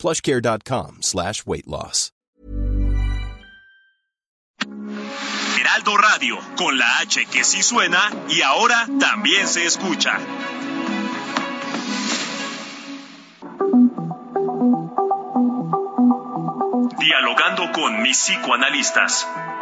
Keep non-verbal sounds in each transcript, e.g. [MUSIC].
plushcare.com slash weight loss. Heraldo Radio, con la H que sí suena y ahora también se escucha. Dialogando con mis psicoanalistas.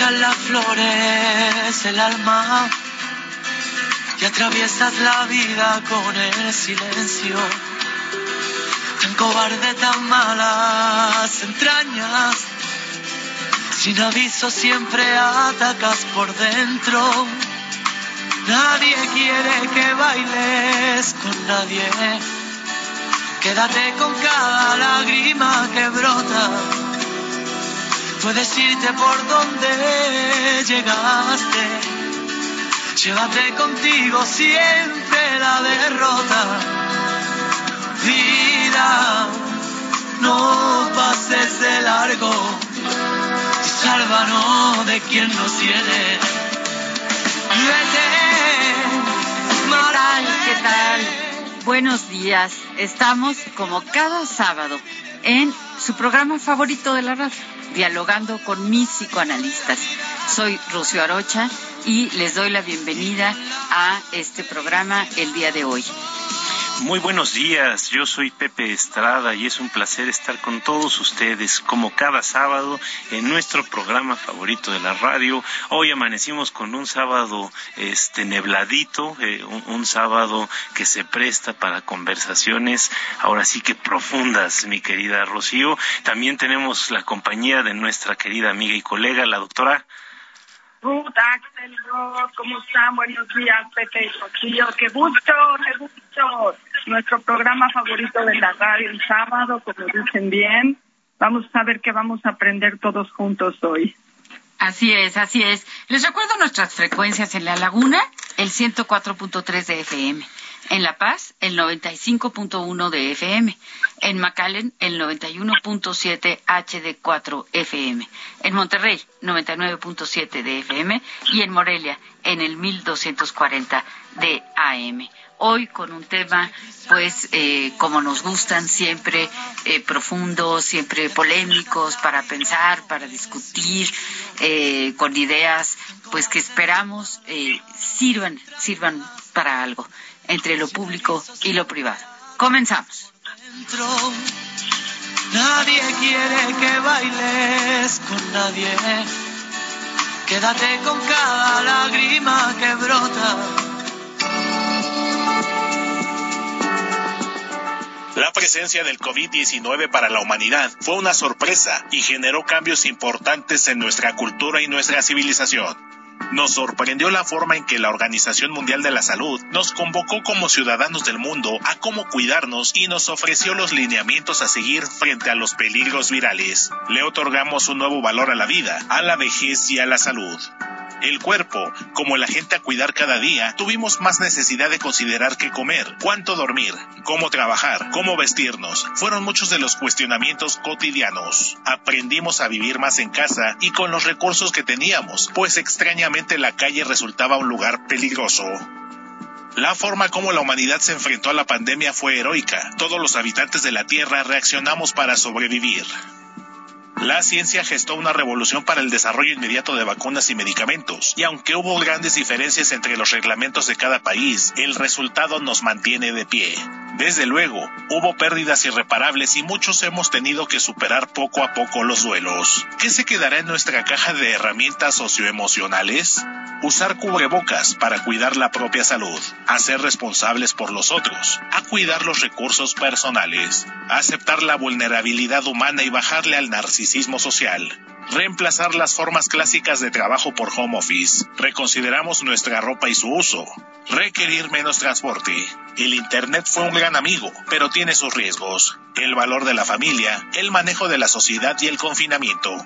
Las flores, el alma, y atraviesas la vida con el silencio. Tan cobarde, tan malas entrañas, sin aviso siempre atacas por dentro. Nadie quiere que bailes con nadie. Quédate con cada lágrima que brota. Puedes irte por donde llegaste. Llévate contigo siempre la derrota. Vida, no pases de largo. Y sálvanos de quien nos tiene. Vete, ¿Qué tal? ¿Qué tal? Buenos días. Estamos como cada sábado en su programa favorito de la radio, dialogando con mis psicoanalistas. Soy Rocío Arocha y les doy la bienvenida a este programa el día de hoy. Muy buenos días, yo soy Pepe Estrada y es un placer estar con todos ustedes como cada sábado en nuestro programa favorito de la radio. Hoy amanecimos con un sábado este nebladito, eh, un, un sábado que se presta para conversaciones ahora sí que profundas, mi querida Rocío. También tenemos la compañía de nuestra querida amiga y colega, la doctora Ruth, Axel, Ross, ¿cómo están? Buenos días, Pepe y. Qué gusto, qué gusto. Nuestro programa favorito de la radio el sábado, como dicen bien. Vamos a ver qué vamos a aprender todos juntos hoy. Así es, así es. Les recuerdo nuestras frecuencias en La Laguna, el 104.3 de FM. En La Paz, el 95.1 de FM. En McAllen, el 91.7 HD4 FM. En Monterrey, 99.7 de FM. Y en Morelia, en el 1240 de AM. Hoy con un tema, pues, eh, como nos gustan, siempre eh, profundos, siempre polémicos, para pensar, para discutir, eh, con ideas, pues, que esperamos eh, sirvan, sirvan para algo entre lo público y lo privado. Comenzamos. Nadie quiere que bailes con nadie. Quédate con cada lágrima que brota. La presencia del COVID-19 para la humanidad fue una sorpresa y generó cambios importantes en nuestra cultura y nuestra civilización. Nos sorprendió la forma en que la Organización Mundial de la Salud nos convocó como ciudadanos del mundo a cómo cuidarnos y nos ofreció los lineamientos a seguir frente a los peligros virales. Le otorgamos un nuevo valor a la vida, a la vejez y a la salud. El cuerpo, como la gente a cuidar cada día, tuvimos más necesidad de considerar qué comer, cuánto dormir, cómo trabajar, cómo vestirnos. Fueron muchos de los cuestionamientos cotidianos. Aprendimos a vivir más en casa y con los recursos que teníamos, pues extrañamente la calle resultaba un lugar peligroso. La forma como la humanidad se enfrentó a la pandemia fue heroica. Todos los habitantes de la Tierra reaccionamos para sobrevivir. La ciencia gestó una revolución para el desarrollo inmediato de vacunas y medicamentos, y aunque hubo grandes diferencias entre los reglamentos de cada país, el resultado nos mantiene de pie. Desde luego, hubo pérdidas irreparables y muchos hemos tenido que superar poco a poco los duelos. ¿Qué se quedará en nuestra caja de herramientas socioemocionales? Usar cubrebocas para cuidar la propia salud, a ser responsables por los otros, a cuidar los recursos personales, a aceptar la vulnerabilidad humana y bajarle al narcisismo social, reemplazar las formas clásicas de trabajo por home office, reconsideramos nuestra ropa y su uso, requerir menos transporte. El Internet fue un gran amigo, pero tiene sus riesgos, el valor de la familia, el manejo de la sociedad y el confinamiento.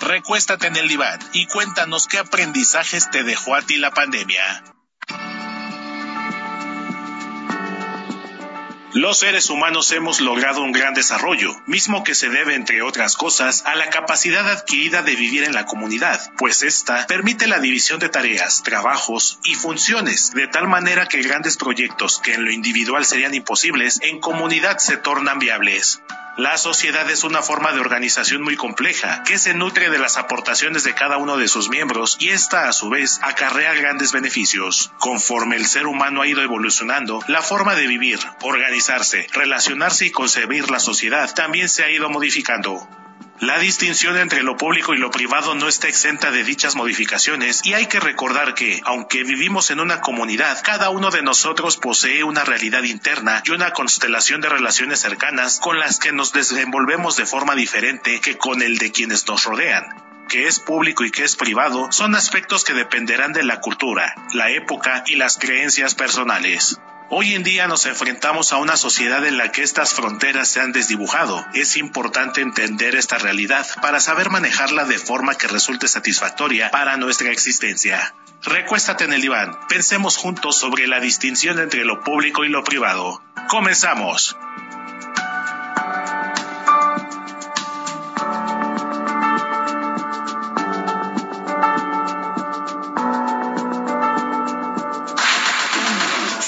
Recuéstate en el diván y cuéntanos qué aprendizajes te dejó a ti la pandemia. Los seres humanos hemos logrado un gran desarrollo, mismo que se debe, entre otras cosas, a la capacidad adquirida de vivir en la comunidad, pues esta permite la división de tareas, trabajos y funciones, de tal manera que grandes proyectos que en lo individual serían imposibles, en comunidad se tornan viables. La sociedad es una forma de organización muy compleja, que se nutre de las aportaciones de cada uno de sus miembros y esta a su vez acarrea grandes beneficios. Conforme el ser humano ha ido evolucionando, la forma de vivir, organizarse, relacionarse y concebir la sociedad también se ha ido modificando. La distinción entre lo público y lo privado no está exenta de dichas modificaciones y hay que recordar que, aunque vivimos en una comunidad, cada uno de nosotros posee una realidad interna y una constelación de relaciones cercanas con las que nos desenvolvemos de forma diferente que con el de quienes nos rodean que es público y que es privado son aspectos que dependerán de la cultura, la época y las creencias personales. Hoy en día nos enfrentamos a una sociedad en la que estas fronteras se han desdibujado. Es importante entender esta realidad para saber manejarla de forma que resulte satisfactoria para nuestra existencia. Recuéstate en el diván, pensemos juntos sobre la distinción entre lo público y lo privado. Comenzamos.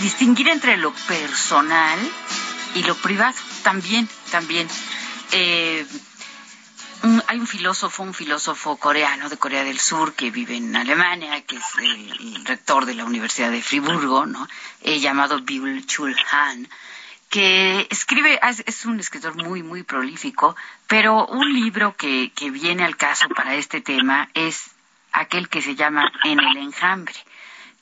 distinguir entre lo personal y lo privado también, también. Eh, hay un filósofo, un filósofo coreano de Corea del Sur que vive en Alemania, que es el, rector de la Universidad de Friburgo, ¿no? Eh, llamado Byul Chul Han, que escribe, es un escritor muy, muy prolífico, pero un libro que, que viene al caso para este tema es aquel que se llama En el enjambre,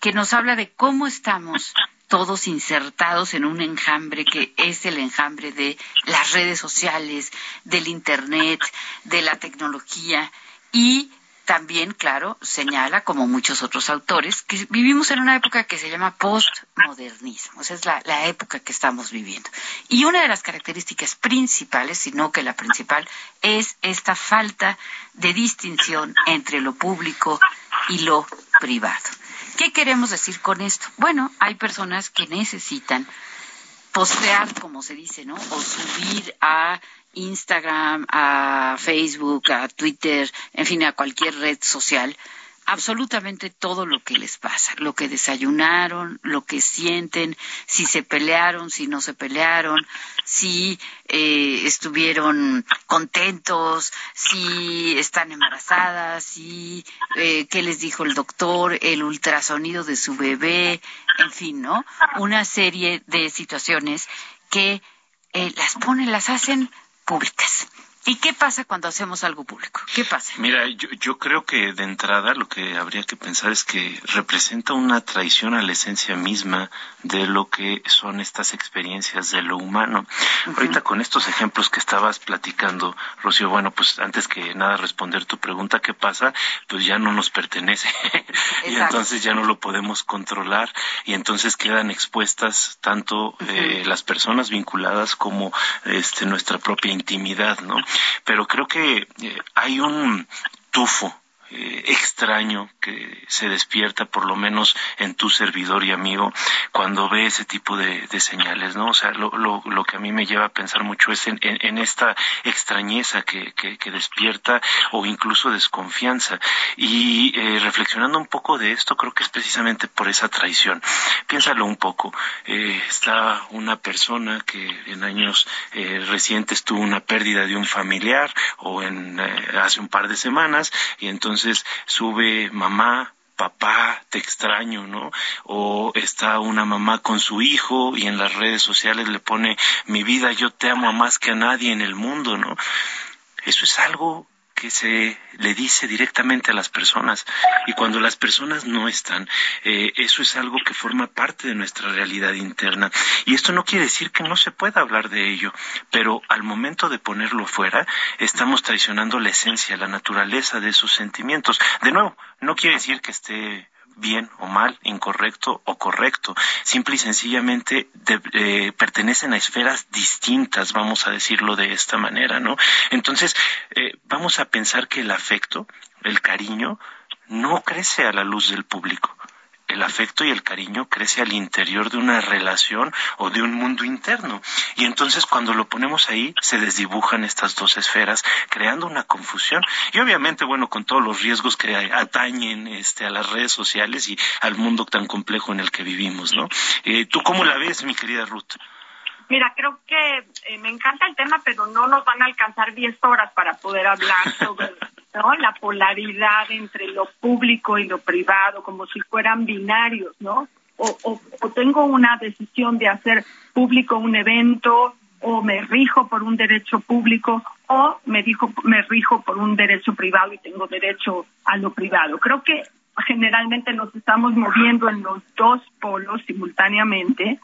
que nos habla de cómo estamos todos insertados en un enjambre que es el enjambre de las redes sociales, del Internet, de la tecnología y también, claro, señala, como muchos otros autores, que vivimos en una época que se llama postmodernismo, es la, la, época que estamos viviendo. Y una de las características principales, si no que la principal, es esta falta de distinción entre lo público y lo privado. ¿Qué queremos decir con esto? Bueno, hay personas que necesitan postear, como se dice, ¿no? O subir a Instagram, a Facebook, a Twitter, en fin, a cualquier red social, absolutamente todo lo que les pasa, lo que desayunaron, lo que sienten, si se pelearon, si no se pelearon, si eh, estuvieron contentos, si están embarazadas, si eh, qué les dijo el doctor, el ultrasonido de su bebé, en fin, ¿no? Una serie de situaciones que eh, las ponen, las hacen públicas. ¿Y qué pasa cuando hacemos algo público? ¿Qué pasa? Mira, yo, yo, creo que de entrada lo que habría que pensar es que representa una traición a la esencia misma de lo que son estas experiencias de lo humano. Ahorita con estos ejemplos que estabas platicando, Rocío, bueno, pues antes que nada responder tu pregunta, ¿qué pasa? Pues ya no nos pertenece [LAUGHS] y entonces ya no lo podemos controlar y entonces quedan expuestas tanto eh, las personas vinculadas como este nuestra propia intimidad, ¿no? Pero creo que eh, hay un tufo eh, extraño que se despierta, por lo menos en tu servidor y amigo, cuando ve ese tipo de, señales, ¿no? O sea, lo, lo, que a mí me lleva a pensar mucho es en, esta extrañeza que, despierta o incluso desconfianza. Y eh, reflexionando un poco de esto, creo que es precisamente por esa traición. Piénsalo un poco. Eh, está una persona que en años recientes tuvo una pérdida de un familiar o en hace un par de semanas y entonces entonces sube mamá, papá, te extraño, ¿no? O está una mamá con su hijo y en las redes sociales le pone mi vida, yo te amo más que a nadie en el mundo, ¿no? Eso es algo que se le dice directamente a las personas. Y cuando las personas no están, eh, eso es algo que forma parte de nuestra realidad interna. Y esto no quiere decir que no se pueda hablar de ello, pero al momento de ponerlo fuera, estamos traicionando la esencia, la naturaleza de esos sentimientos. De nuevo, no quiere decir que esté bien o mal, incorrecto o correcto. Simple y sencillamente eh, pertenecen a esferas distintas, vamos a decirlo de esta manera, ¿no? Entonces, eh, vamos a pensar que el afecto, el cariño, no crece a la luz del público el afecto y el cariño crece al interior de una relación o de un mundo interno. Y entonces cuando lo ponemos ahí se desdibujan estas dos esferas, creando una confusión. Y obviamente, bueno, con todos los riesgos que atañen este, a las redes sociales y al mundo tan complejo en el que vivimos, ¿no? Eh, ¿Tú cómo la ves, mi querida Ruth? Mira, creo que eh, me encanta el tema, pero no nos van a alcanzar 10 horas para poder hablar sobre [LAUGHS] ¿no? la polaridad entre lo público y lo privado, como si fueran binarios, ¿no? O, o, tengo una decisión de hacer público un evento, o me rijo por un derecho público, o me, dijo, me rijo por un derecho privado y tengo derecho a lo privado. Creo que generalmente nos estamos moviendo en los dos polos simultáneamente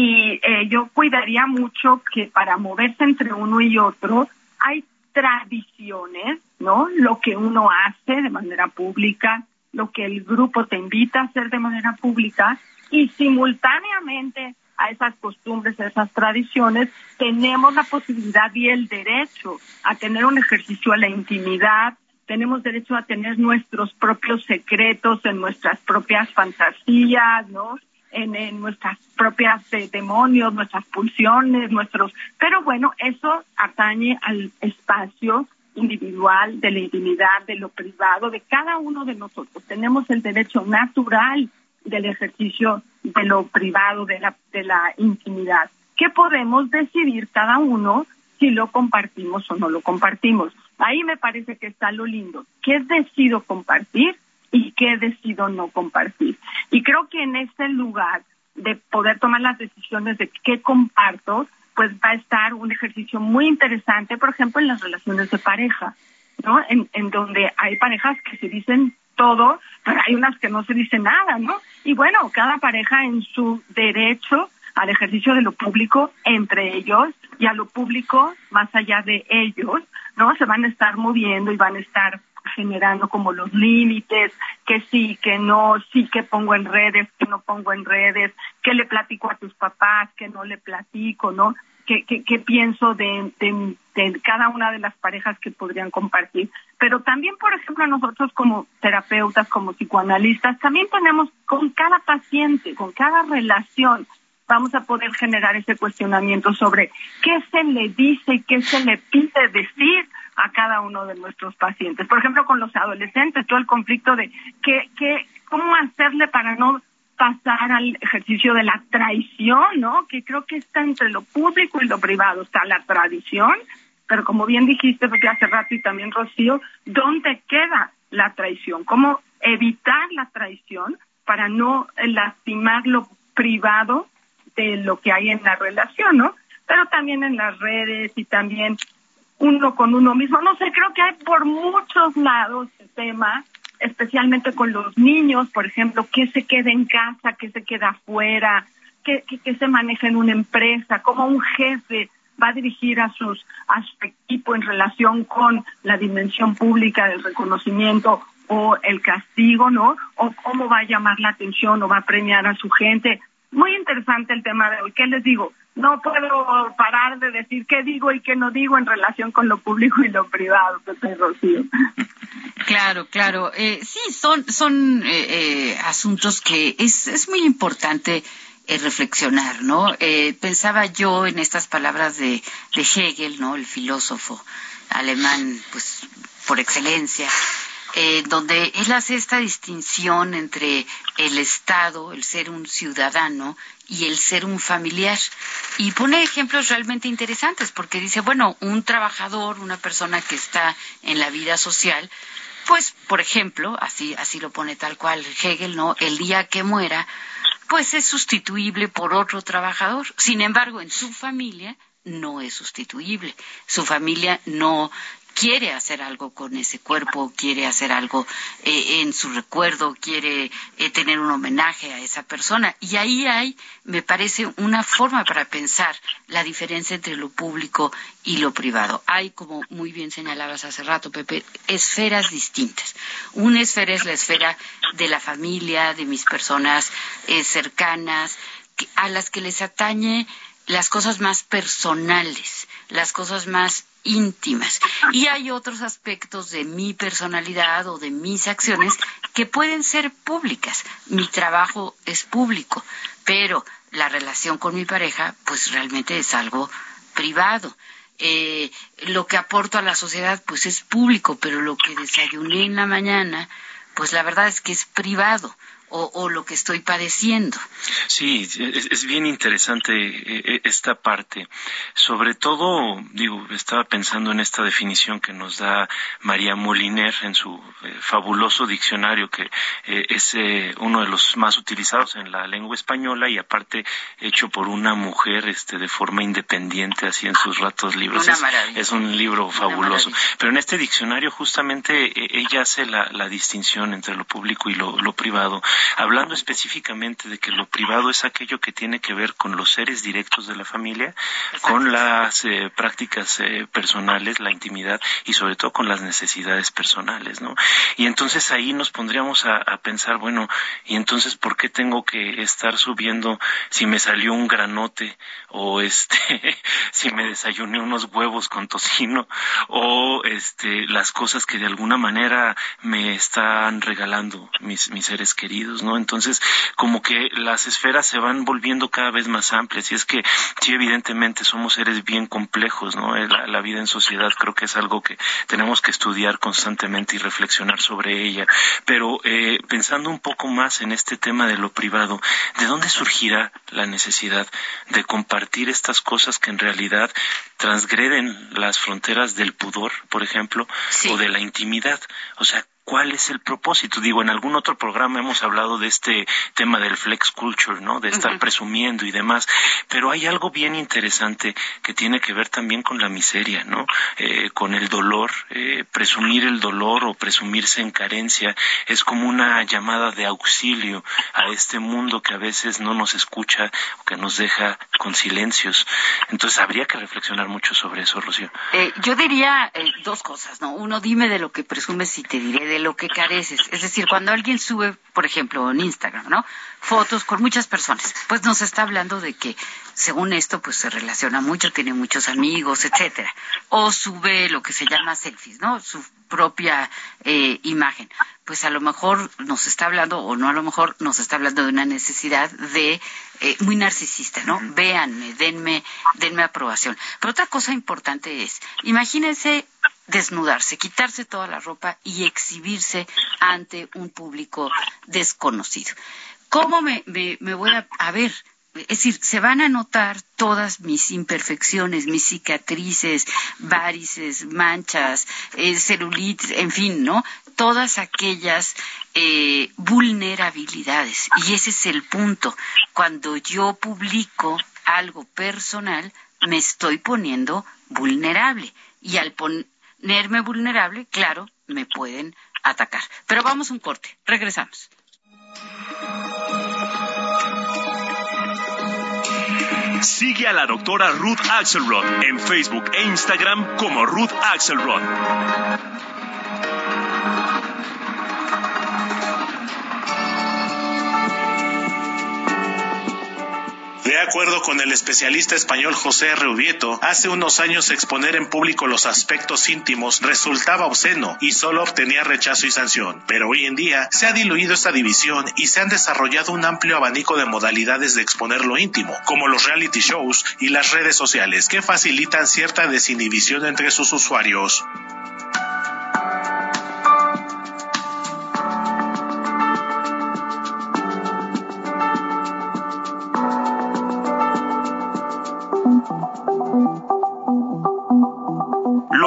y eh, yo cuidaría mucho que para moverse entre uno y otro hay tradiciones, ¿no? Lo que uno hace de manera pública, lo que el grupo te invita a hacer de manera pública y simultáneamente a esas costumbres, a esas tradiciones, tenemos la posibilidad y el derecho a tener un ejercicio a la intimidad, tenemos derecho a tener nuestros propios secretos en nuestras propias fantasías, ¿no? En, nuestras propias eh, demonios, nuestras pulsiones, nuestros... Pero bueno, eso atañe al espacio individual, de la intimidad, de lo privado, de cada uno de nosotros. Tenemos el derecho natural del ejercicio de lo privado, de la, de la intimidad, que podemos decidir cada uno si lo compartimos o no lo compartimos. Ahí me parece que está lo lindo. ¿Qué decido compartir? Y qué decido no compartir. Y creo que en este lugar de poder tomar las decisiones de qué comparto, pues va a estar un ejercicio muy interesante, por ejemplo, en las relaciones de pareja, ¿no? En, en donde hay parejas que se dicen todo, pero hay unas que no se dicen nada, ¿no? Y bueno, cada pareja en su derecho al ejercicio de lo público entre ellos y a lo público más allá de ellos, ¿no? Se van a estar moviendo y van a estar generando como los límites, que sí, que no, sí que pongo en redes, que no pongo en redes, que le platico a tus papás, que no le platico, ¿no? ¿Qué, qué, pienso de, de, de, cada una de las parejas que podrían compartir? Pero también, por ejemplo, nosotros como terapeutas, como psicoanalistas, también tenemos con cada paciente, con cada relación, vamos a poder generar ese cuestionamiento sobre qué se le dice y qué se le pide decir a cada uno de nuestros pacientes. Por ejemplo, con los adolescentes, todo el conflicto de qué, qué, cómo hacerle para no pasar al ejercicio de la traición, ¿no? Que creo que está entre lo público y lo privado. Está la tradición, pero como bien dijiste porque hace rato y también Rocío, ¿dónde queda la traición? ¿Cómo evitar la traición para no lastimar lo privado de lo que hay en la relación, ¿no? Pero también en las redes y también uno con uno mismo. No sé, creo que hay por muchos lados el tema, especialmente con los niños, por ejemplo, qué se queda en casa, qué se queda afuera, qué, qué, se maneja en una empresa, cómo un jefe va a dirigir a sus a su equipo en relación con la dimensión pública del reconocimiento o el castigo, ¿no? O cómo va a llamar la atención o va a premiar a su gente muy interesante el tema de hoy. ¿Qué les digo? No puedo parar de decir qué digo y qué no digo en relación con lo público y lo privado, Pepe Rocío. Claro, claro. Eh, sí, son, son eh, eh, asuntos que es, es muy importante eh, reflexionar, ¿no? Eh, pensaba yo en estas palabras de, de Hegel, ¿no? El filósofo alemán, pues, por excelencia, eh, donde él hace esta distinción entre el Estado, el ser un ciudadano, y el ser un familiar. Y pone ejemplos realmente interesantes, porque dice, bueno, un trabajador, una persona que está en la vida social, pues, por ejemplo, así, así lo pone tal cual Hegel, ¿no? El día que muera, pues es sustituible por otro trabajador. Sin embargo, en su familia no es sustituible. Su familia no quiere hacer algo con ese cuerpo, quiere hacer algo eh, en su recuerdo, quiere eh, tener un homenaje a esa persona. Y ahí hay, me parece, una forma para pensar la diferencia entre lo público y lo privado. Hay, como muy bien señalabas hace rato, Pepe, esferas distintas. Una esfera es la esfera de la familia, de mis personas eh, cercanas, a las que les atañe las cosas más personales, las cosas más íntimas. Y hay otros aspectos de mi personalidad o de mis acciones que pueden ser públicas. Mi trabajo es público, pero la relación con mi pareja, pues realmente es algo privado. Eh, lo que aporto a la sociedad, pues es público, pero lo que desayuné en la mañana, pues la verdad es que es privado o, lo que estoy padeciendo. Sí, es, bien interesante eh, eh, esta parte. Sobre todo, digo, estaba pensando en esta definición que nos da María Moliner en su eh, fabuloso diccionario, que es uno de los más utilizados en la lengua española y aparte hecho por una mujer este, de forma independiente, así en sus ratos libres. Es, un libro fabuloso. Pero en este diccionario justamente ella hace la, distinción entre lo público y lo privado hablando específicamente de que lo privado es aquello que tiene que ver con los seres directos de la familia, con las eh, prácticas eh, personales, la intimidad y sobre todo con las necesidades personales, ¿no? Y entonces ahí nos pondríamos a, pensar, bueno, ¿y entonces por qué tengo que estar subiendo si me salió un granote o [LAUGHS] este, si me desayuné unos huevos con tocino o este, las cosas que de alguna manera me están regalando mis, mis seres queridos? ¿No? Entonces, como que las esferas se van volviendo cada vez más amplias y es que sí, evidentemente somos seres bien complejos, ¿no? Eh, la, vida en sociedad creo que es algo que tenemos que estudiar constantemente y reflexionar sobre ella, pero eh, pensando un poco más en este tema de lo privado, ¿de dónde surgirá la necesidad de compartir estas cosas que en realidad transgreden las fronteras del pudor, por ejemplo, o de la intimidad? O sea, cuál es el propósito. Digo, en algún otro programa hemos hablado de este tema del flex culture, ¿no? De estar presumiendo y demás, pero hay algo bien interesante que tiene que ver también con la miseria, ¿no? Eh, con el dolor, eh, presumir el dolor o presumirse en carencia es como una llamada de auxilio a este mundo que a veces no nos escucha o que nos deja con silencios. Entonces habría que reflexionar mucho sobre eso, Rocío. Eh, yo diría dos cosas, ¿no? Uno, dime de lo que presumes y te diré de lo que careces. Es decir, cuando alguien sube, por ejemplo, en Instagram, ¿no? Fotos con muchas personas, pues nos está hablando de que, según esto, pues se relaciona mucho, tiene muchos amigos, etcétera. O sube lo que se llama selfies, ¿no? Su propia eh, imagen. Pues a lo mejor nos está hablando, o no a lo mejor nos está hablando de una necesidad de eh, muy narcisista, ¿no? Véanme, denme, denme aprobación. Pero otra cosa importante es, imagínense desnudarse, quitarse toda la ropa y exhibirse ante un público desconocido. ¿Cómo me, voy a, ver? Es decir, se van a notar todas mis imperfecciones, mis cicatrices, varices, manchas, eh, celulitis, en fin, ¿no? Todas aquellas eh, vulnerabilidades. Y ese es el punto. Cuando yo publico algo personal, me estoy poniendo vulnerable. Y al, poner Nerme vulnerable, claro, me pueden atacar. Pero vamos a un corte, regresamos. Sigue a la doctora Ruth Axelrod en Facebook e Instagram como Ruth Axelrod. De acuerdo con el especialista español José Reubieto, hace unos años exponer en público los aspectos íntimos resultaba obsceno y solo obtenía rechazo y sanción. Pero hoy en día se ha diluido esta división y se han desarrollado un amplio abanico de modalidades de exponer lo íntimo, como los reality shows y las redes sociales, que facilitan cierta desinhibición entre sus usuarios.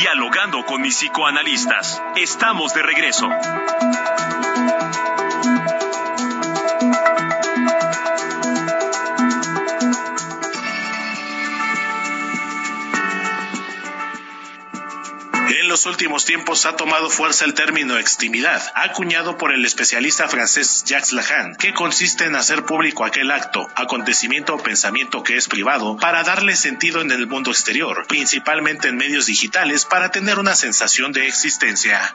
Dialogando con mis psicoanalistas. Estamos de regreso. Últimos tiempos ha tomado fuerza el término extimidad, acuñado por el especialista francés Jacques Lacan, que consiste en hacer público aquel acto, acontecimiento o pensamiento que es privado para darle sentido en el mundo exterior, principalmente en medios digitales para tener una sensación de existencia.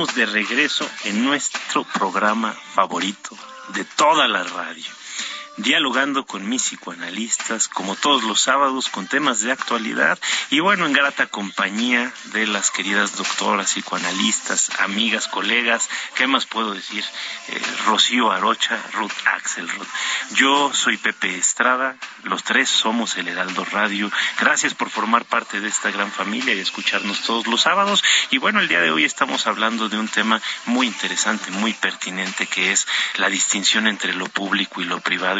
Estamos de regreso en nuestro programa favorito de toda la radio, dialogando con mis psicoanalistas, como todos los sábados, con temas de actualidad y bueno, en grata compañía de las queridas doctoras, psicoanalistas, amigas, colegas, ¿qué más puedo decir? Eh, Rocío Arocha, Ruth Axelrod. Yo soy Pepe Estrada, los tres somos el Heraldo Radio. Gracias por formar parte de esta gran familia y escucharnos todos los sábados. Y bueno, el día de hoy estamos hablando de un tema muy interesante, muy pertinente, que es la distinción entre lo público y lo privado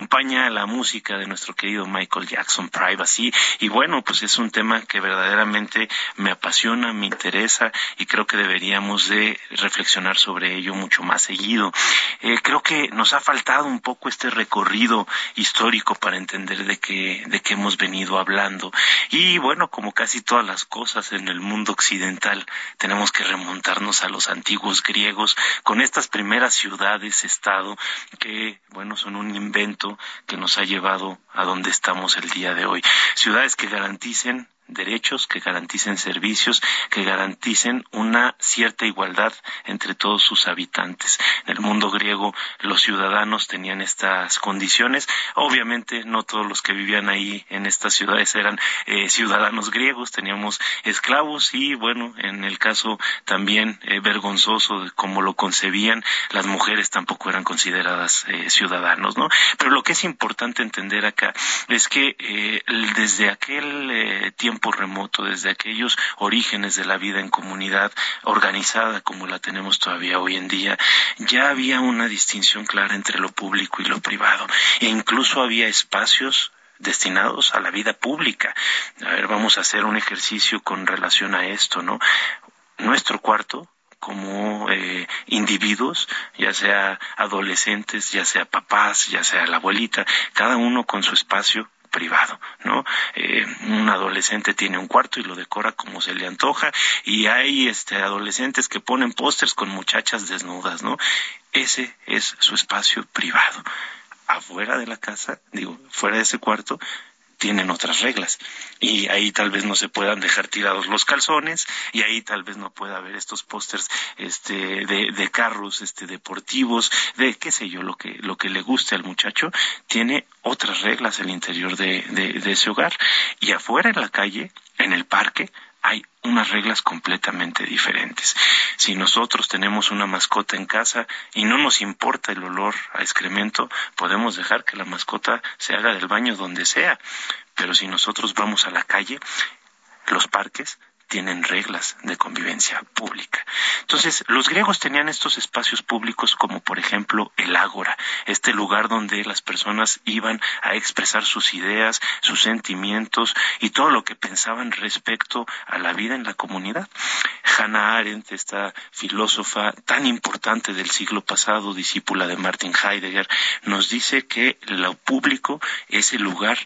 Acompaña la música de nuestro querido Michael Jackson, Privacy, y bueno, pues es un tema que verdaderamente me apasiona, me interesa y creo que deberíamos de reflexionar sobre ello mucho más seguido. Eh, creo que nos ha faltado un poco este recorrido histórico para entender de qué, de qué hemos venido hablando. Y bueno, como casi todas las cosas en el mundo occidental, tenemos que remontarnos a los antiguos griegos con estas primeras ciudades, estado, que bueno, son un invento que nos ha llevado a donde estamos el día de hoy. Ciudades que garanticen derechos, que garanticen servicios, que garanticen una cierta igualdad entre todos sus habitantes. En el mundo griego los ciudadanos tenían estas condiciones. Obviamente no todos los que vivían ahí en estas ciudades eran eh, ciudadanos griegos, teníamos esclavos y bueno, en el caso también eh, vergonzoso de cómo lo concebían, las mujeres tampoco eran consideradas eh, ciudadanos, ¿no? Pero lo que es importante entender acá es que desde aquel tiempo remoto, desde aquellos orígenes de la vida en comunidad organizada como la tenemos todavía hoy en día, ya había una distinción clara entre lo público y lo privado. E incluso había espacios destinados a la vida pública. A ver, vamos a hacer un ejercicio con relación a esto, ¿no? Nuestro cuarto como eh, individuos, ya sea adolescentes, ya sea papás, ya sea la abuelita, cada uno con su espacio privado, ¿no? Eh, un adolescente tiene un cuarto y lo decora como se le antoja y hay este adolescentes que ponen pósters con muchachas desnudas, ¿no? Ese es su espacio privado. Afuera de la casa, digo, fuera de ese cuarto, tienen otras reglas. Y ahí tal vez no se puedan dejar tirados los calzones y ahí tal vez no pueda haber estos pósters este de, carros este deportivos de qué sé yo lo que lo que le guste al muchacho tiene otras reglas el interior de ese hogar. Y afuera en la calle en el parque hay unas reglas completamente diferentes. Si nosotros tenemos una mascota en casa y no nos importa el olor a excremento, podemos dejar que la mascota se haga del baño donde sea. Pero si nosotros vamos a la calle, los parques, tienen reglas de convivencia pública. Entonces, los griegos tenían estos espacios públicos como por ejemplo el ágora, este lugar donde las personas iban a expresar sus ideas, sus sentimientos y todo lo que pensaban respecto a la vida en la comunidad. Hannah Arendt, esta filósofa tan importante del siglo pasado, discípula de Martin Heidegger, nos dice que lo público es el lugar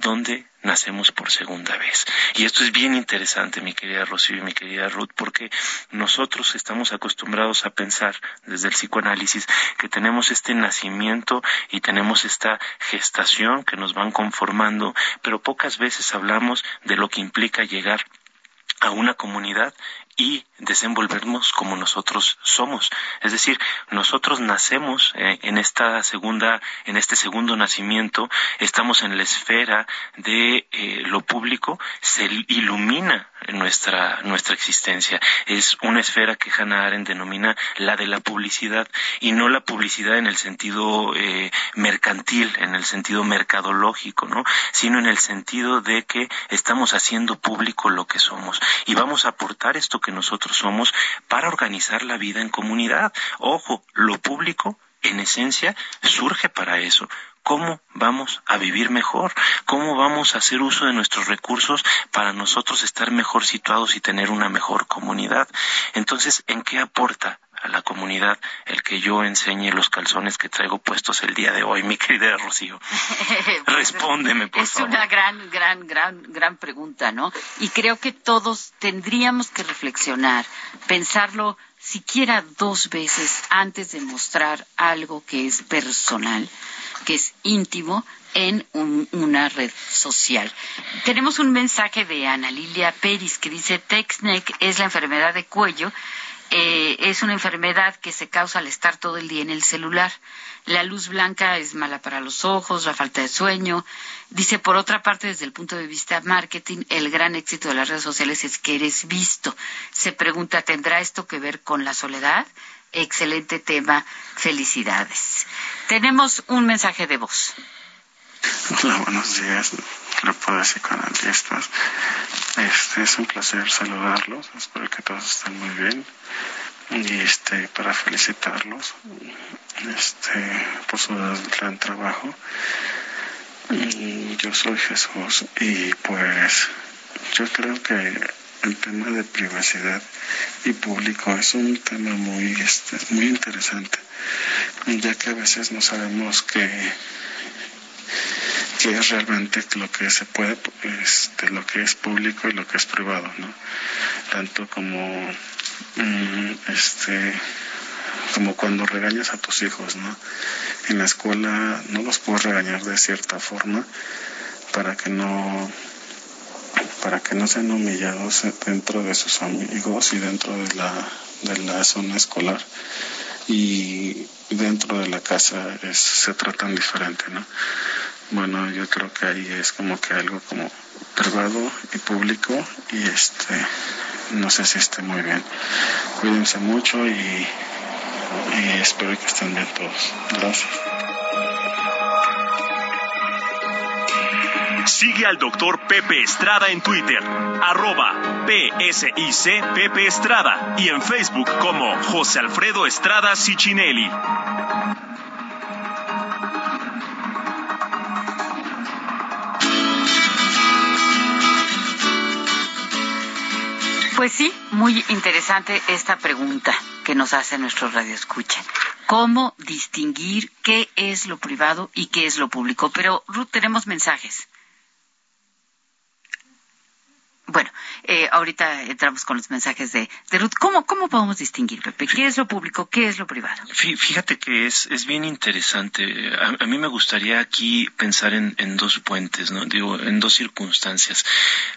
donde nacemos por segunda vez. Y esto es bien interesante, mi querida Rocío y mi querida Ruth, porque nosotros estamos acostumbrados a pensar desde el psicoanálisis que tenemos este nacimiento y tenemos esta gestación que nos van conformando, pero pocas veces hablamos de lo que implica llegar a una comunidad y desenvolvernos como nosotros somos. Es decir, nosotros nacemos eh, en esta segunda, en este segundo nacimiento, estamos en la esfera de eh, lo público, se ilumina nuestra, nuestra existencia. Es una esfera que Hannah Arendt denomina la de la publicidad y no la publicidad en el sentido eh, mercantil, en el sentido mercadológico, ¿no? Sino en el sentido de que estamos haciendo público lo que somos y vamos a aportar esto que nosotros somos para organizar la vida en comunidad. Ojo, lo público en esencia surge para eso. ¿Cómo vamos a vivir mejor? ¿Cómo vamos a hacer uso de nuestros recursos para nosotros estar mejor situados y tener una mejor comunidad? Entonces, ¿en qué aporta a la comunidad el que yo enseñe los calzones que traigo puestos el día de hoy, mi querida Rocío? [LAUGHS] Respóndeme, por favor. Es una gran, gran, gran, gran pregunta, ¿no? Y creo que todos tendríamos que reflexionar, pensarlo siquiera dos veces antes de mostrar algo que es personal, que es íntimo, en una red social. Tenemos un mensaje de Ana Lilia Peris que dice, Texnec es la enfermedad de cuello eh, es una enfermedad que se causa al estar todo el día en el celular. La luz blanca es mala para los ojos, la falta de sueño. Dice, por otra parte, desde el punto de vista marketing, el gran éxito de las redes sociales es que eres visto. Se pregunta, ¿tendrá esto que ver con la soledad? Excelente tema. Felicidades. Tenemos un mensaje de voz. Hola, buenos días, grupo de. Este es un placer saludarlos. Espero que todos estén muy bien. Y este, para felicitarlos este, por su gran trabajo. yo soy Jesús y pues yo creo que el tema de privacidad y público es un tema muy, este, muy interesante, ya que a veces no sabemos que que es realmente lo que se puede, este, lo que es público y lo que es privado, ¿no? Tanto como, mm, este, como cuando regañas a tus hijos, ¿no? En la escuela no los puedes regañar de cierta forma para que no para que no sean humillados dentro de sus amigos y dentro de la, de la zona escolar y dentro de la casa se tratan diferente, ¿no? Bueno, yo creo que ahí es como que algo como privado y público y este no sé si esté muy bien. Cuídense mucho y espero que estén bien todos. Gracias. Sigue al doctor Pepe Estrada en Twitter, arroba PSIC Pepe Estrada y en Facebook como José Alfredo Estrada Cicinelli. Pues sí, muy interesante esta pregunta que nos hace nuestro radio escucha. ¿Cómo distinguir qué es lo privado y qué es lo público? Pero, Ruth, tenemos mensajes. Bueno, eh, ahorita entramos con los mensajes de, de Ruth. ¿Cómo, ¿Cómo podemos distinguir, Pepe? ¿Qué es lo público? ¿Qué es lo privado? Fíjate que es, es bien interesante. A, mí me gustaría aquí pensar en, en, dos puentes, ¿no? Digo, en dos circunstancias.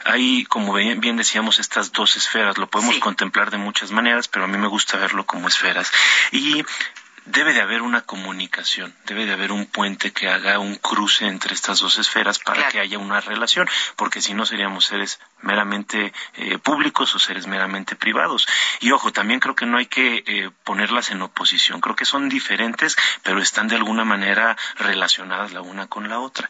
Hay, como bien, bien decíamos, estas dos esferas. Lo podemos contemplar de muchas maneras, pero a mí me gusta verlo como esferas. Y debe de haber una comunicación, debe de haber un puente que haga un cruce entre estas dos esferas para que haya una relación, porque si no seríamos seres meramente eh, públicos o seres meramente privados. Y ojo, también creo que no hay que eh, ponerlas en oposición, creo que son diferentes, pero están de alguna manera relacionadas la una con la otra.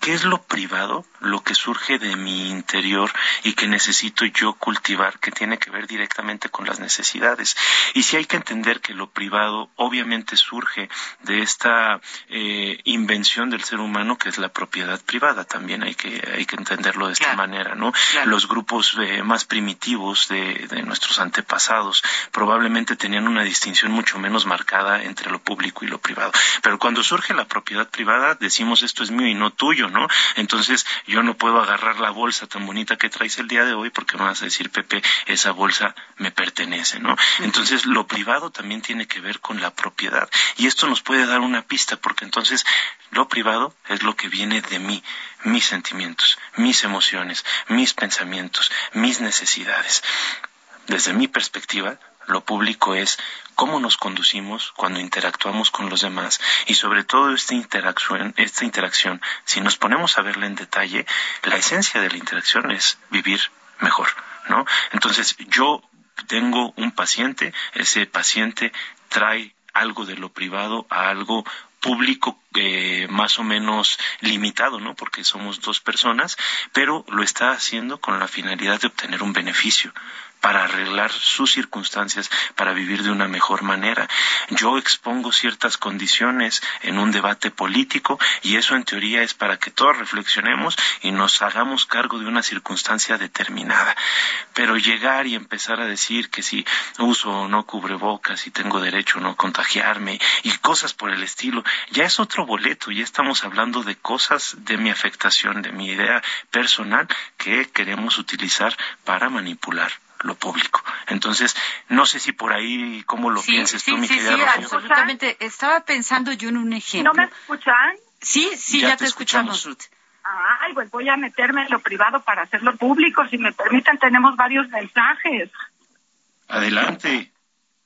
¿Qué es lo privado? Lo que surge de mi interior y que necesito yo cultivar, que tiene que ver directamente con las necesidades. Y si hay que entender que lo privado obviamente surge de esta eh, invención del ser humano que es la propiedad privada. También hay que, hay que entenderlo de esta manera, ¿no? Los grupos eh, más primitivos de, de nuestros antepasados probablemente tenían una distinción mucho menos marcada entre lo público y lo privado. Pero cuando surge la propiedad privada, decimos esto es mío y no tuyo, ¿no? Entonces yo no puedo agarrar la bolsa tan bonita que traes el día de hoy porque me vas a decir, Pepe, esa bolsa me pertenece, ¿no? Entonces lo privado también tiene que ver con la propiedad y esto nos puede dar una pista, porque entonces lo privado es lo que viene de mí, mis sentimientos, mis emociones, mis pensamientos, mis necesidades. Desde mi perspectiva, lo público es cómo nos conducimos cuando interactuamos con los demás y sobre todo esta interacción, esta interacción, si nos ponemos a verla en detalle, la esencia de la interacción es vivir mejor, ¿no? Entonces, yo tengo un paciente, ese paciente trae algo de lo privado a algo público eh, más o menos limitado, ¿no? Porque somos dos personas, pero lo está haciendo con la finalidad de obtener un beneficio para arreglar sus circunstancias, para vivir de una mejor manera. Yo expongo ciertas condiciones en un debate político y eso en teoría es para que todos reflexionemos y nos hagamos cargo de una circunstancia determinada. Pero llegar y empezar a decir que si uso o no cubrebocas, si tengo derecho o no contagiarme y cosas por el estilo, ya es otro boleto, ya estamos hablando de cosas de mi afectación, de mi idea personal que queremos utilizar para manipular lo público. Entonces, no sé si por ahí, ¿cómo lo piensas tú, mi sí, querida sí, absolutamente. Estaba pensando yo en un ejemplo. ¿No me escuchan? Sí, sí, ya, te, escuchamos, Ruth. Ay, pues voy a meterme en lo privado para hacerlo público. Si me permiten, tenemos varios mensajes. Adelante.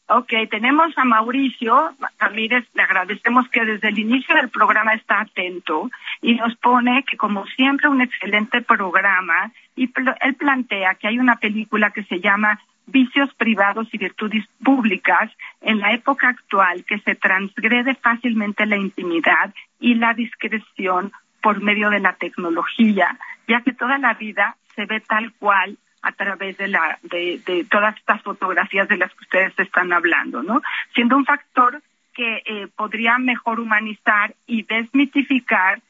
Ok, tenemos a Mauricio Ramírez, le agradecemos que desde el inicio del programa está atento y nos pone que como siempre un excelente programa. Y él plantea que hay una película que se llama Vicios privados y virtudes públicas en la época actual que se transgrede fácilmente la intimidad y la discreción por medio de la tecnología, ya que toda la vida se ve tal cual a través de, la, de, todas estas fotografías de las que ustedes están hablando, ¿no? Siendo un factor que eh, podría mejor humanizar y desmitificar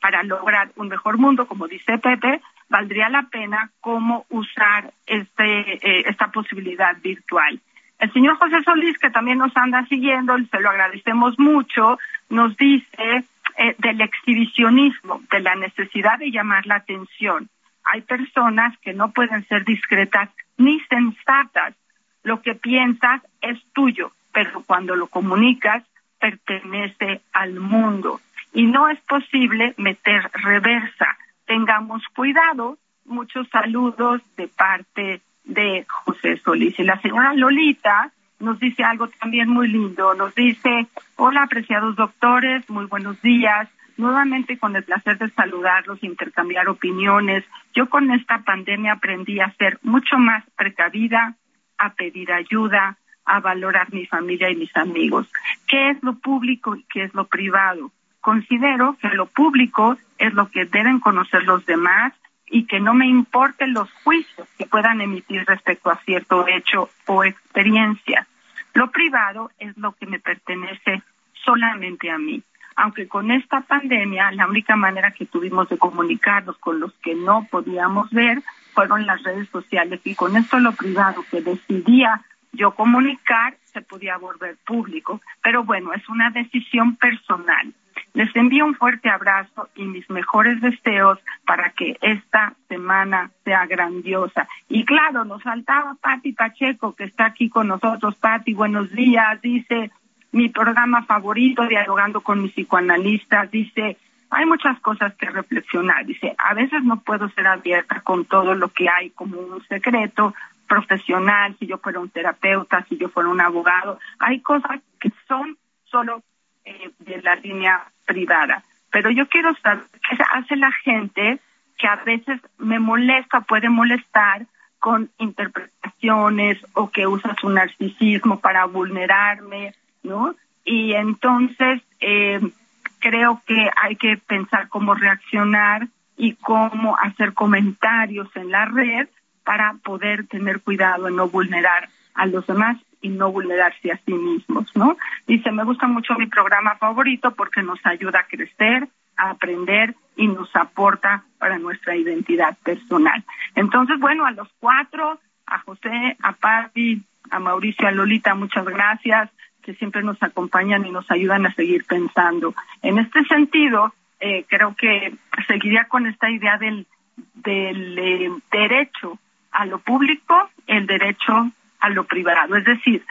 para lograr un mejor mundo, como dice Pepe, valdría la pena cómo usar este, eh, esta posibilidad virtual. El señor José Solís, que también nos anda siguiendo, se lo agradecemos mucho, nos dice eh, del exhibicionismo, de la necesidad de llamar la atención hay personas que no pueden ser discretas ni sensatas. Lo que piensas es tuyo, pero cuando lo comunicas pertenece al mundo. Y no es posible meter reversa. Tengamos cuidado muchos saludos de parte de José Solís. Y la señora Lolita nos dice algo también muy lindo. Nos dice, hola apreciados doctores, muy buenos días. Nuevamente con el placer de saludarlos, intercambiar opiniones. Yo con esta pandemia aprendí a ser mucho más precavida, a pedir ayuda, a valorar mi familia y mis amigos. ¿Qué es lo público y qué es lo privado? Considero que lo público es lo que deben conocer los demás y que no me importen los juicios que puedan emitir respecto a cierto hecho o experiencia. Lo privado es lo que me pertenece solamente a mí. Aunque con esta pandemia la única manera que tuvimos de comunicarnos con los que no podíamos ver fueron las redes sociales y con esto lo privado que decidía yo comunicar se podía volver público. Pero bueno, es una decisión personal. Les envío un fuerte abrazo y mis mejores deseos para que esta semana sea grandiosa. Y claro, nos faltaba Patti Pacheco, que está aquí con nosotros. Patti, buenos días. Dice, mi programa favorito, dialogando con mis psicoanalistas. Dice, hay muchas cosas que reflexionar. Dice, a veces no puedo ser abierta con todo lo que hay como un secreto profesional, si yo fuera un terapeuta, si yo fuera un abogado. Hay cosas que son solo eh, de la línea privada. Pero yo quiero saber qué hace la gente que a veces me molesta, puede molestar con interpretaciones o que usa su narcisismo para vulnerarme, ¿no? Y entonces eh, creo que hay que pensar cómo reaccionar y cómo hacer comentarios en la red para poder tener cuidado en no vulnerar a los demás y no vulnerarse a sí mismos, ¿no? Dice, me gusta mucho mi programa favorito porque nos ayuda a crecer, a aprender y nos aporta para nuestra identidad personal. Entonces, bueno, a los cuatro, a José, a Patti, a Mauricio, a Lolita, muchas gracias, que siempre nos acompañan y nos ayudan a seguir pensando. En este sentido, eh, creo que seguiría con esta idea del, eh, derecho a lo público, el derecho a lo privado. Es decir,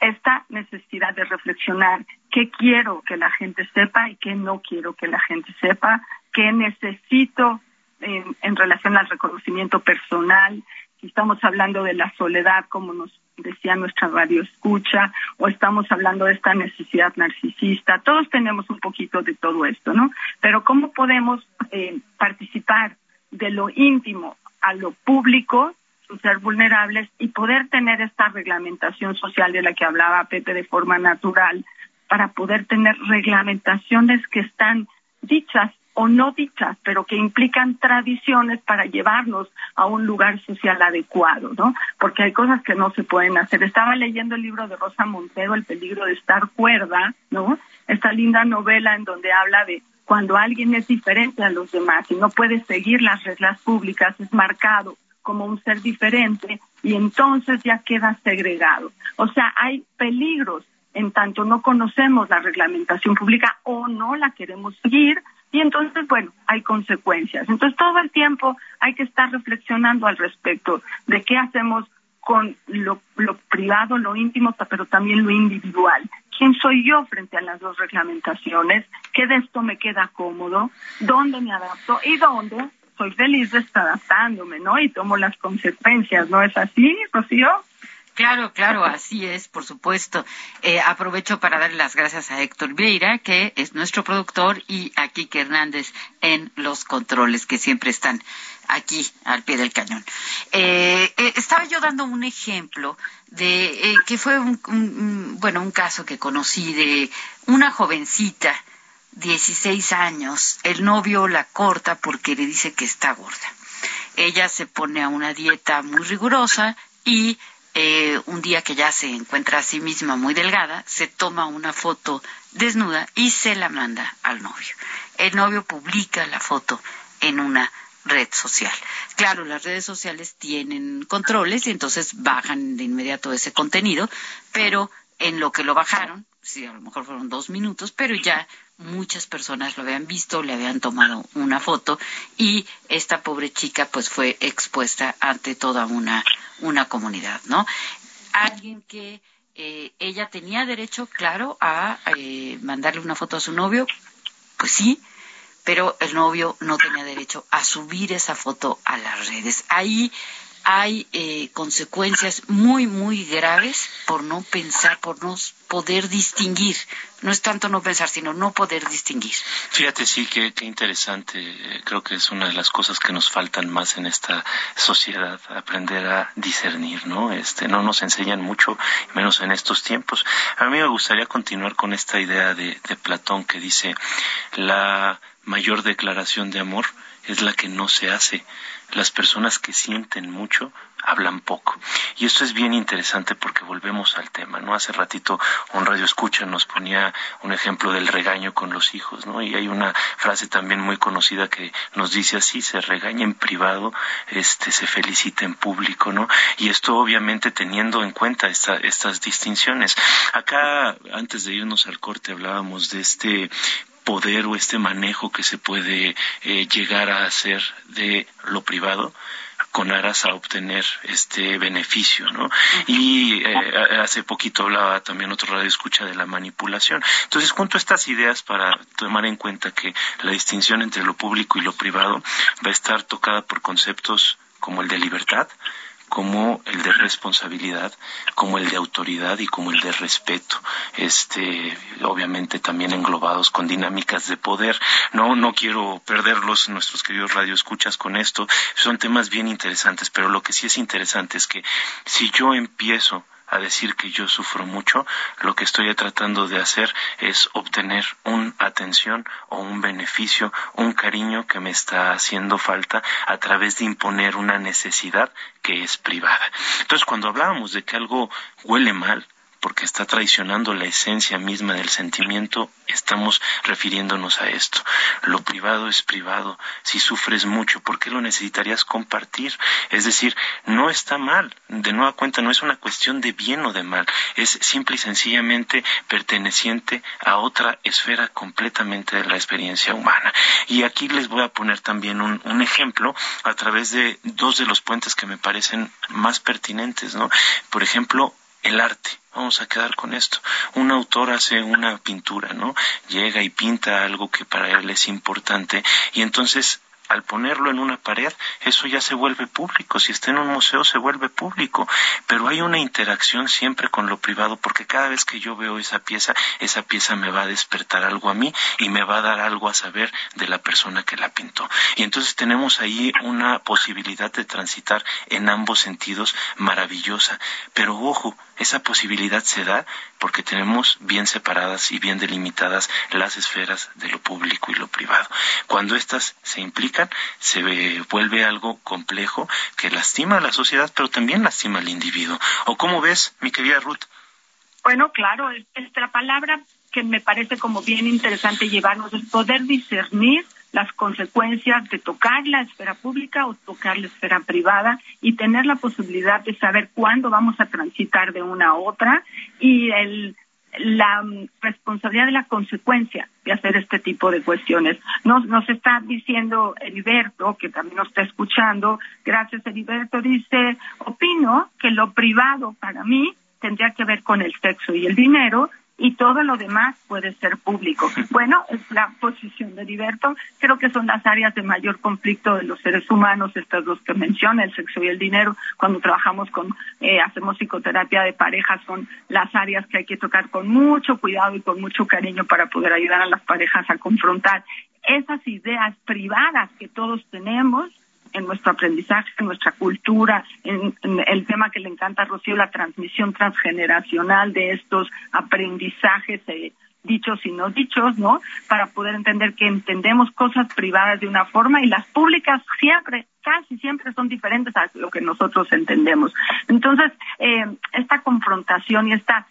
esta necesidad de reflexionar qué quiero que la gente sepa y qué no quiero que la gente sepa, qué necesito en, relación al reconocimiento personal, estamos hablando de la soledad, como nos decía nuestra radio escucha, o estamos hablando de esta necesidad narcisista, todos tenemos un poquito de todo esto, ¿no? Pero ¿cómo podemos eh, participar de lo íntimo a lo público ser vulnerables y poder tener esta reglamentación social de la que hablaba Pepe de forma natural, para poder tener reglamentaciones que están dichas o no dichas, pero que implican tradiciones para llevarnos a un lugar social adecuado, ¿no? Porque hay cosas que no se pueden hacer. Estaba leyendo el libro de Rosa Montero, El peligro de estar cuerda, ¿no? Esta linda novela en donde habla de cuando alguien es diferente a los demás y no puede seguir las reglas públicas, es marcado como un ser diferente y entonces ya queda segregado. O sea, hay peligros en tanto no conocemos la reglamentación pública o no la queremos seguir y entonces, bueno, hay consecuencias. Entonces, todo el tiempo hay que estar reflexionando al respecto de qué hacemos con lo, privado, lo íntimo, pero también lo individual. ¿Quién soy yo frente a las dos reglamentaciones? ¿Qué de esto me queda cómodo? ¿Dónde me adapto? ¿Y dónde soy feliz de estar adaptándome, ¿no? Y tomo las consecuencias, ¿no es así, Rocío? Claro, claro, así es, por supuesto. Eh, aprovecho para darle las gracias a Héctor Vieira, que es nuestro productor, y a Kike Hernández en los controles, que siempre están aquí al pie del cañón. Eh, eh, estaba yo dando un ejemplo de que fue un, bueno, un caso que conocí de una jovencita 16 años, el novio la corta porque le dice que está gorda. Ella se pone a una dieta muy rigurosa y eh, un día que ya se encuentra a sí misma muy delgada, se toma una foto desnuda y se la manda al novio. El novio publica la foto en una red social. Claro, las redes sociales tienen controles y entonces bajan de inmediato ese contenido, pero en lo que lo bajaron, sí, a lo mejor fueron dos minutos, pero ya muchas personas lo habían visto, le habían tomado una foto y esta pobre chica pues fue expuesta ante toda una, una comunidad, ¿no? Alguien que eh, ella tenía derecho, claro, a eh, mandarle una foto a su novio, pues sí, pero el novio no tenía derecho a subir esa foto a las redes. Ahí hay eh, consecuencias muy, muy graves por no pensar, por no poder distinguir. No es tanto no pensar, sino no poder distinguir. Fíjate, sí, qué, qué interesante. Eh, creo que es una de las cosas que nos faltan más en esta sociedad, aprender a discernir, ¿no? Este, no nos enseñan mucho, menos en estos tiempos. A mí me gustaría continuar con esta idea de, de Platón que dice, la mayor declaración de amor es la que no se hace las personas que sienten mucho hablan poco. Y esto es bien interesante porque volvemos al tema, ¿no? Hace ratito un radio escucha nos ponía un ejemplo del regaño con los hijos, ¿no? Y hay una frase también muy conocida que nos dice así, se regaña en privado, este, se felicita en público, ¿no? Y esto obviamente teniendo en cuenta estas distinciones. Acá, antes de irnos al corte, hablábamos de este poder o este manejo que se puede eh, llegar a hacer de lo privado con aras a obtener este beneficio, ¿no? Y eh, hace poquito hablaba también otro radio escucha de la manipulación. Entonces, junto a estas ideas para tomar en cuenta que la distinción entre lo público y lo privado va a estar tocada por conceptos como el de libertad, como el de responsabilidad, como el de autoridad y como el de respeto, este, obviamente también englobados con dinámicas de poder. No, no quiero perderlos, nuestros queridos radioescuchas con esto. Son temas bien interesantes, pero lo que sí es interesante es que si yo empiezo a decir que yo sufro mucho, lo que estoy tratando de hacer es obtener una atención o un beneficio, un cariño que me está haciendo falta a través de imponer una necesidad que es privada. Entonces, cuando hablábamos de que algo huele mal, porque está traicionando la esencia misma del sentimiento, estamos refiriéndonos a esto. Lo privado es privado. Si sufres mucho, ¿por qué lo necesitarías compartir? Es decir, no está mal. De nueva cuenta, no es una cuestión de bien o de mal. Es simple y sencillamente perteneciente a otra esfera completamente de la experiencia humana. Y aquí les voy a poner también un, ejemplo a través de dos de los puentes que me parecen más pertinentes, ¿no? Por ejemplo, el arte. Vamos a quedar con esto. Un autor hace una pintura, ¿no? Llega y pinta algo que para él es importante y entonces al ponerlo en una pared, eso ya se vuelve público. Si está en un museo, se vuelve público. Pero hay una interacción siempre con lo privado, porque cada vez que yo veo esa pieza, esa pieza me va a despertar algo a mí y me va a dar algo a saber de la persona que la pintó. Y entonces tenemos ahí una posibilidad de transitar en ambos sentidos maravillosa. Pero ojo, esa posibilidad se da porque tenemos bien separadas y bien delimitadas las esferas de lo público y lo privado. Cuando éstas se implican, se vuelve algo complejo que lastima a la sociedad, pero también lastima al individuo. ¿O cómo ves, mi querida Ruth? Bueno, claro, esta palabra que me parece como bien interesante llevarnos es poder discernir las consecuencias de tocar la esfera pública o tocar la esfera privada y tener la posibilidad de saber cuándo vamos a transitar de una a otra y el, la responsabilidad de la consecuencia de hacer este tipo de cuestiones. Nos, nos está diciendo Heriberto, que también nos está escuchando, gracias Heriberto, dice, opino que lo privado para mí tendría que ver con el sexo y el dinero y todo lo demás puede ser público. Bueno, es la posición de Liberto. Creo que son las áreas de mayor conflicto de los seres humanos, estas dos que menciona, el sexo y el dinero. Cuando trabajamos con, eh, hacemos psicoterapia de pareja, son las áreas que hay que tocar con mucho cuidado y con mucho cariño para poder ayudar a las parejas a confrontar esas ideas privadas que todos tenemos en nuestro aprendizaje, en nuestra cultura, en, el tema que le encanta a Rocío, la transmisión transgeneracional de estos aprendizajes eh, dichos y no dichos, ¿no? Para poder entender que entendemos cosas privadas de una forma y las públicas siempre, casi siempre son diferentes a lo que nosotros entendemos. Entonces, eh, esta confrontación y esta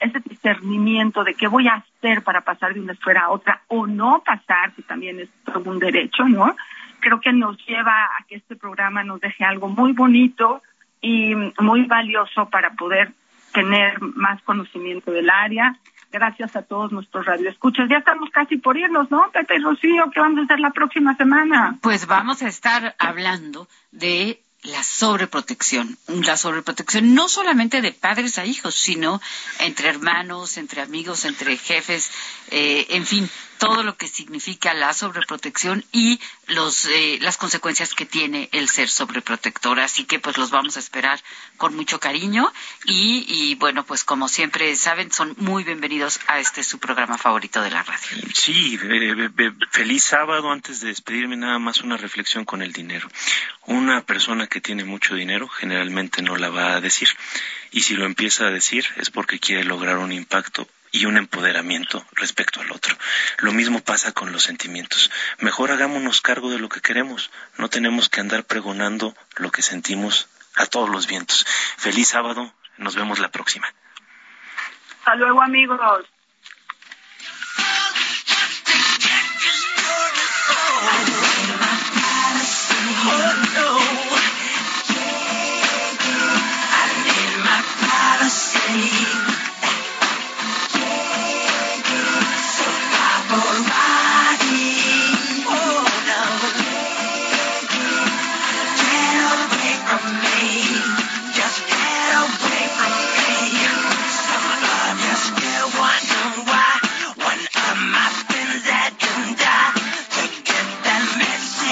ese discernimiento de qué voy a hacer para pasar de una esfera a otra o no pasar, que también es todo un derecho, ¿no? Creo que nos lleva a que este programa nos deje algo muy bonito y muy valioso para poder tener más conocimiento del área. Gracias a todos nuestros radioescuchas. Ya estamos casi por irnos, ¿no, Pepe y Rocío? ¿Qué vamos a hacer la próxima semana? Pues vamos a estar hablando de la sobreprotección, la sobreprotección no solamente de padres a hijos, sino entre hermanos, entre amigos, entre jefes, eh, en fin, todo lo que significa la sobreprotección y los eh, las consecuencias que tiene el ser sobreprotector. Así que pues los vamos a esperar con mucho cariño y, y bueno, pues como siempre saben, son muy bienvenidos a este su programa favorito de la radio. Sí, eh, eh, feliz sábado. Antes de despedirme, nada más una reflexión con el dinero. Una persona que tiene mucho dinero generalmente no la va a decir. Y si lo empieza a decir es porque quiere lograr un impacto y un empoderamiento respecto al otro. Lo mismo pasa con los sentimientos. Mejor hagámonos cargo de lo que queremos. No tenemos que andar pregonando lo que sentimos a todos los vientos. Feliz sábado. Nos vemos la próxima. Hasta luego, amigos.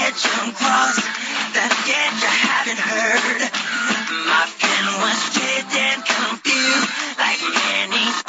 that jump was that yet you haven't heard. My friend was dead and confused like many